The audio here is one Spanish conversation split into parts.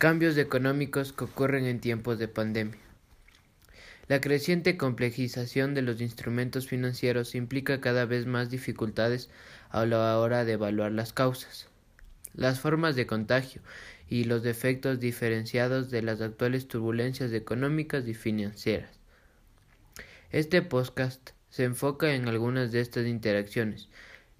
Cambios económicos que ocurren en tiempos de pandemia. La creciente complejización de los instrumentos financieros implica cada vez más dificultades a la hora de evaluar las causas, las formas de contagio y los efectos diferenciados de las actuales turbulencias económicas y financieras. Este podcast se enfoca en algunas de estas interacciones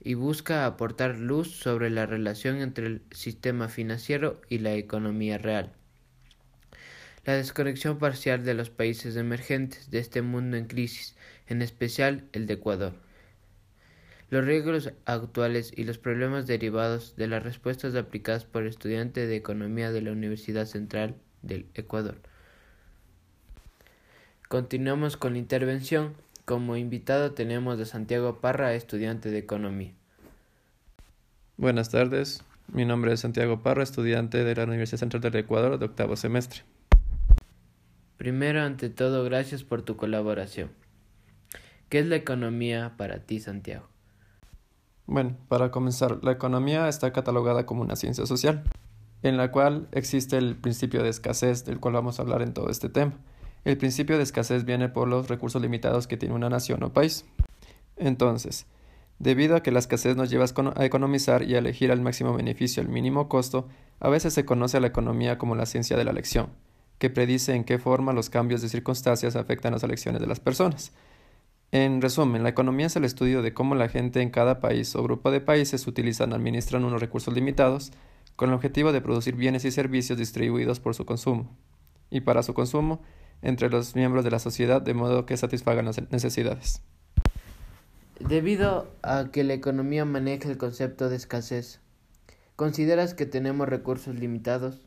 y busca aportar luz sobre la relación entre el sistema financiero y la economía real. La desconexión parcial de los países emergentes de este mundo en crisis, en especial el de Ecuador. Los riesgos actuales y los problemas derivados de las respuestas aplicadas por estudiante de Economía de la Universidad Central del Ecuador. Continuamos con la intervención como invitado tenemos a Santiago Parra, estudiante de Economía. Buenas tardes, mi nombre es Santiago Parra, estudiante de la Universidad Central del Ecuador de octavo semestre. Primero, ante todo, gracias por tu colaboración. ¿Qué es la economía para ti, Santiago? Bueno, para comenzar, la economía está catalogada como una ciencia social, en la cual existe el principio de escasez, del cual vamos a hablar en todo este tema. El principio de escasez viene por los recursos limitados que tiene una nación o país. Entonces, debido a que la escasez nos lleva a economizar y a elegir al máximo beneficio al mínimo costo, a veces se conoce a la economía como la ciencia de la elección, que predice en qué forma los cambios de circunstancias afectan las elecciones de las personas. En resumen, la economía es el estudio de cómo la gente en cada país o grupo de países utilizan administran unos recursos limitados con el objetivo de producir bienes y servicios distribuidos por su consumo. Y para su consumo, entre los miembros de la sociedad de modo que satisfagan las necesidades. Debido a que la economía maneja el concepto de escasez, ¿consideras que tenemos recursos limitados?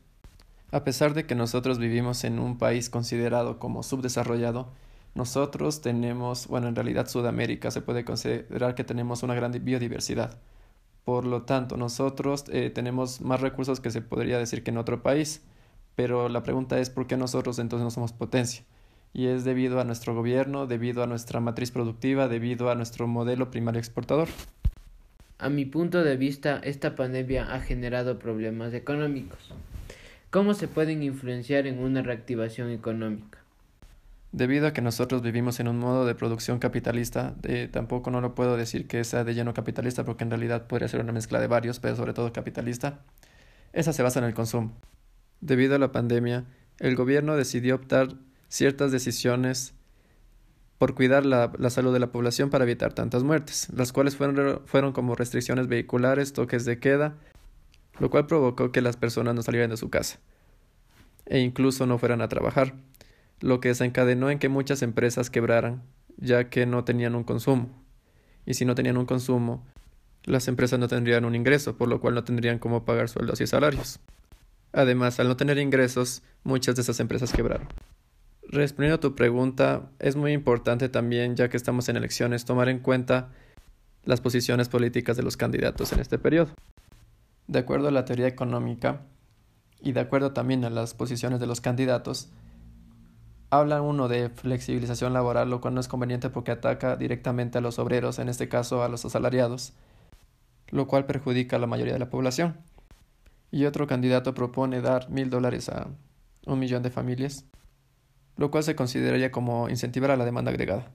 A pesar de que nosotros vivimos en un país considerado como subdesarrollado, nosotros tenemos, bueno, en realidad Sudamérica se puede considerar que tenemos una gran biodiversidad. Por lo tanto, nosotros eh, tenemos más recursos que se podría decir que en otro país. Pero la pregunta es por qué nosotros entonces no somos potencia. Y es debido a nuestro gobierno, debido a nuestra matriz productiva, debido a nuestro modelo primario exportador. A mi punto de vista, esta pandemia ha generado problemas económicos. ¿Cómo se pueden influenciar en una reactivación económica? Debido a que nosotros vivimos en un modo de producción capitalista, tampoco no lo puedo decir que sea de lleno capitalista porque en realidad podría ser una mezcla de varios, pero sobre todo capitalista. Esa se basa en el consumo. Debido a la pandemia, el gobierno decidió optar ciertas decisiones por cuidar la, salud de la población para evitar tantas muertes, las cuales fueron, fueron como restricciones vehiculares, toques de queda, lo cual provocó que las personas no salieran de su casa e incluso no fueran a trabajar, lo que desencadenó en que muchas empresas quebraran, ya que no tenían un consumo. Y si no tenían un consumo, las empresas no tendrían un ingreso, por lo cual no tendrían cómo pagar sueldos y salarios. Además, al no tener ingresos, muchas de esas empresas quebraron. Respondiendo a tu pregunta, es muy importante también, ya que estamos en elecciones, tomar en cuenta las posiciones políticas de los candidatos en este periodo. De acuerdo a la teoría económica y de acuerdo también a las posiciones de los candidatos, habla uno de flexibilización laboral, lo cual no es conveniente porque ataca directamente a los obreros, en este caso a los asalariados, lo cual perjudica a la mayoría de la población y otro candidato propone dar mil dólares a un millón de familias, lo cual se consideraría como incentivar a la demanda agregada.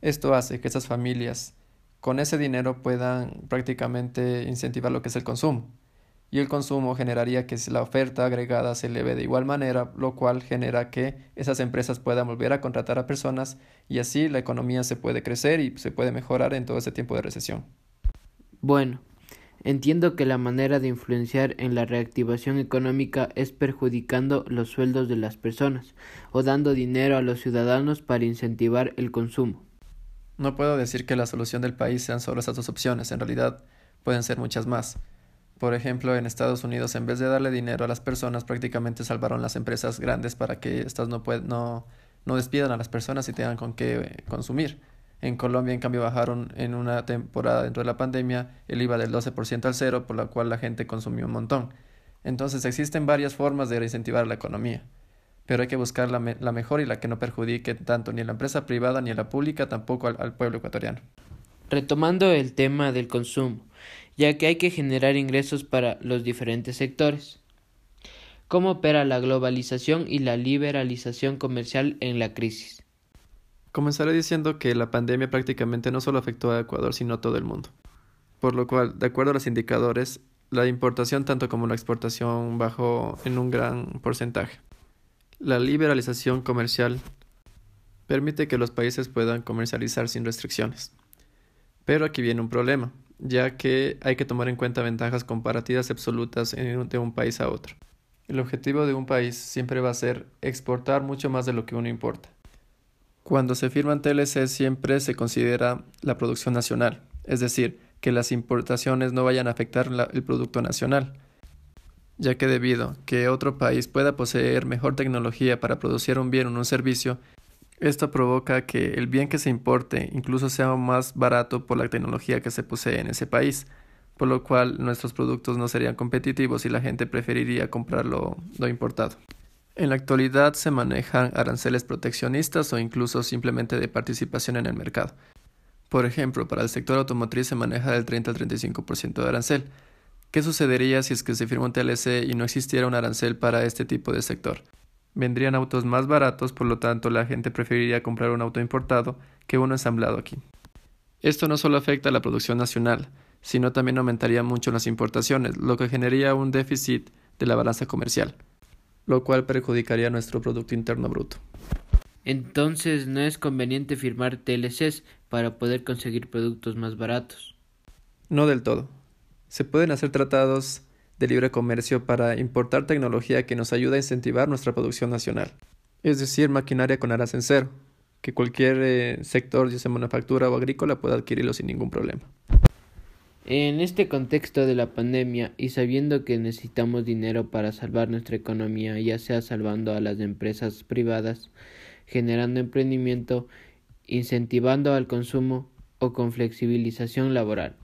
Esto hace que esas familias con ese dinero puedan prácticamente incentivar lo que es el consumo. Y el consumo generaría que la oferta agregada se eleve de igual manera, lo cual genera que esas empresas puedan volver a contratar a personas y así la economía se puede crecer y se puede mejorar en todo ese tiempo de recesión. Bueno, Entiendo que la manera de influenciar en la reactivación económica es perjudicando los sueldos de las personas o dando dinero a los ciudadanos para incentivar el consumo. No puedo decir que la solución del país sean solo esas dos opciones, en realidad pueden ser muchas más. Por ejemplo, en Estados Unidos, en vez de darle dinero a las personas, prácticamente salvaron las empresas grandes para que éstas no, no, no despidan a las personas y tengan con qué eh, consumir. En Colombia, en cambio, bajaron en una temporada dentro de la pandemia el IVA del 12% al cero, por la cual la gente consumió un montón. Entonces existen varias formas de incentivar la economía, pero hay que buscar la, mejor y la que no perjudique tanto ni a la empresa privada ni a la pública, tampoco al, al pueblo ecuatoriano. Retomando el tema del consumo, ya que hay que generar ingresos para los diferentes sectores. ¿Cómo opera la globalización y la liberalización comercial en la crisis? Comenzaré diciendo que la pandemia prácticamente no solo afectó a Ecuador, sino a todo el mundo. Por lo cual, de acuerdo a los indicadores, la importación tanto como la exportación bajó en un gran porcentaje. La liberalización comercial permite que los países puedan comercializar sin restricciones. Pero aquí viene un problema, ya que hay que tomar en cuenta ventajas comparativas absolutas de un país a otro. El objetivo de un país siempre va a ser exportar mucho más de lo que uno importa. Cuando se firman TLC siempre se considera la producción nacional, es decir, que las importaciones no vayan a afectar el producto nacional, ya que debido a que otro país pueda poseer mejor tecnología para producir un bien o un servicio, esto provoca que el bien que se importe incluso sea más barato por la tecnología que se posee en ese país, por lo cual nuestros productos no serían competitivos y la gente preferiría comprarlo lo importado. En la actualidad se manejan aranceles proteccionistas o incluso simplemente de participación en el mercado. Por ejemplo, para el sector automotriz se maneja del 30 al 35% de arancel. ¿Qué sucedería si es que se firma un TLC y no existiera un arancel para este tipo de sector? Vendrían autos más baratos, por lo tanto la gente preferiría comprar un auto importado que uno ensamblado aquí. Esto no solo afecta a la producción nacional, sino también aumentaría mucho las importaciones, lo que generaría un déficit de la balanza comercial, lo cual perjudicaría nuestro Producto Interno Bruto. Entonces no es conveniente firmar TLCs para poder conseguir productos más baratos. No del todo. Se pueden hacer tratados de libre comercio para importar tecnología que nos ayuda a incentivar nuestra producción nacional. Es decir, maquinaria con aras en cero, que cualquier eh, sector, ya sea manufactura o agrícola, pueda adquirirlo sin ningún problema. En este contexto de la pandemia y sabiendo que necesitamos dinero para salvar nuestra economía, ya sea salvando a las empresas privadas, generando emprendimiento, incentivando al consumo o con flexibilización laboral.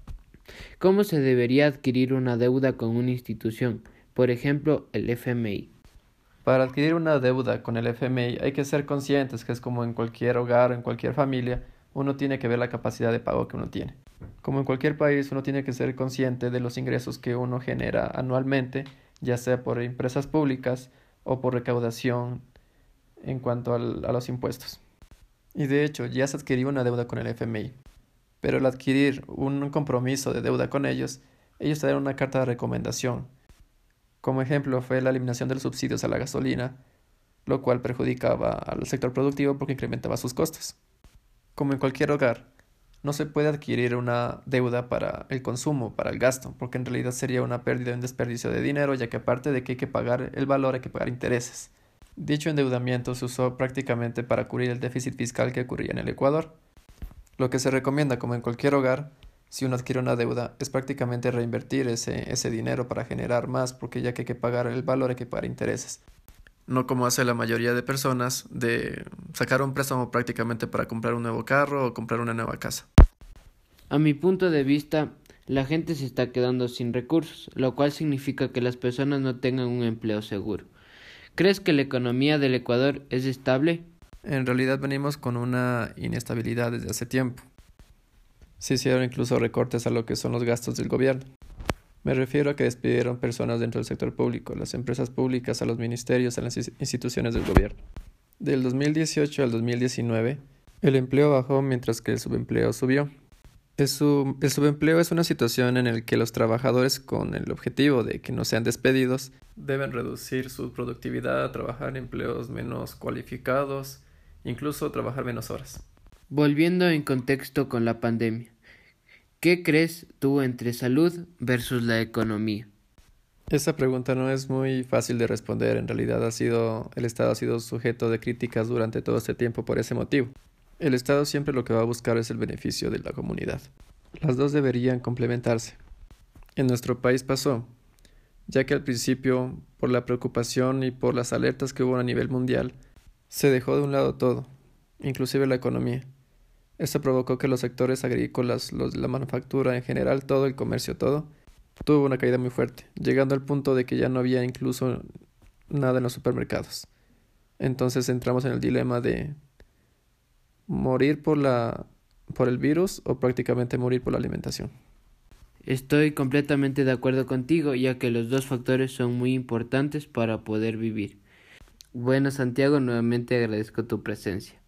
¿Cómo se debería adquirir una deuda con una institución, por ejemplo el FMI? Para adquirir una deuda con el FMI hay que ser conscientes que es como en cualquier hogar o en cualquier familia, uno tiene que ver la capacidad de pago que uno tiene. Como en cualquier país, uno tiene que ser consciente de los ingresos que uno genera anualmente, ya sea por empresas públicas o por recaudación en cuanto al, a los impuestos. Y de hecho, ya se adquirió una deuda con el FMI. Pero al adquirir un compromiso de deuda con ellos, ellos te dan una carta de recomendación. Como ejemplo fue la eliminación de los subsidios a la gasolina, lo cual perjudicaba al sector productivo porque incrementaba sus costos. Como en cualquier hogar, no se puede adquirir una deuda para el consumo, para el gasto, porque en realidad sería una pérdida un desperdicio de dinero, ya que aparte de que hay que pagar el valor, hay que pagar intereses. Dicho endeudamiento se usó prácticamente para cubrir el déficit fiscal que ocurría en el Ecuador. Lo que se recomienda, como en cualquier hogar, si uno adquiere una deuda, es prácticamente reinvertir ese, ese dinero para generar más, porque ya que hay que pagar el valor, hay que pagar intereses. No como hace la mayoría de personas, de sacar un préstamo prácticamente para comprar un nuevo carro o comprar una nueva casa. A mi punto de vista, la gente se está quedando sin recursos, lo cual significa que las personas no tengan un empleo seguro. ¿Crees que la economía del Ecuador es estable? En realidad venimos con una inestabilidad desde hace tiempo. Se hicieron incluso recortes a lo que son los gastos del gobierno. Me refiero a que despidieron personas dentro del sector público, las empresas públicas, a los ministerios, a las instituciones del gobierno. Del 2018 al 2019, el empleo bajó mientras que el subempleo subió. El, subempleo es una situación en la que los trabajadores, con el objetivo de que no sean despedidos, deben reducir su productividad, trabajar empleos menos cualificados, incluso trabajar menos horas. Volviendo en contexto con la pandemia, ¿qué crees tú entre salud versus la economía? Esa pregunta no es muy fácil de responder. En realidad ha sido el Estado ha sido sujeto de críticas durante todo este tiempo por ese motivo. El Estado siempre lo que va a buscar es el beneficio de la comunidad. Las dos deberían complementarse. En nuestro país pasó, ya que al principio, por la preocupación y por las alertas que hubo a nivel mundial, se dejó de un lado todo, inclusive la economía. Esto provocó que los sectores agrícolas, los de la manufactura en general, todo el comercio, todo, tuvo una caída muy fuerte, llegando al punto de que ya no había incluso nada en los supermercados. Entonces entramos en el dilema de morir por la por el virus o prácticamente morir por la alimentación. Estoy completamente de acuerdo contigo, ya que los dos factores son muy importantes para poder vivir. Bueno, Santiago, nuevamente agradezco tu presencia.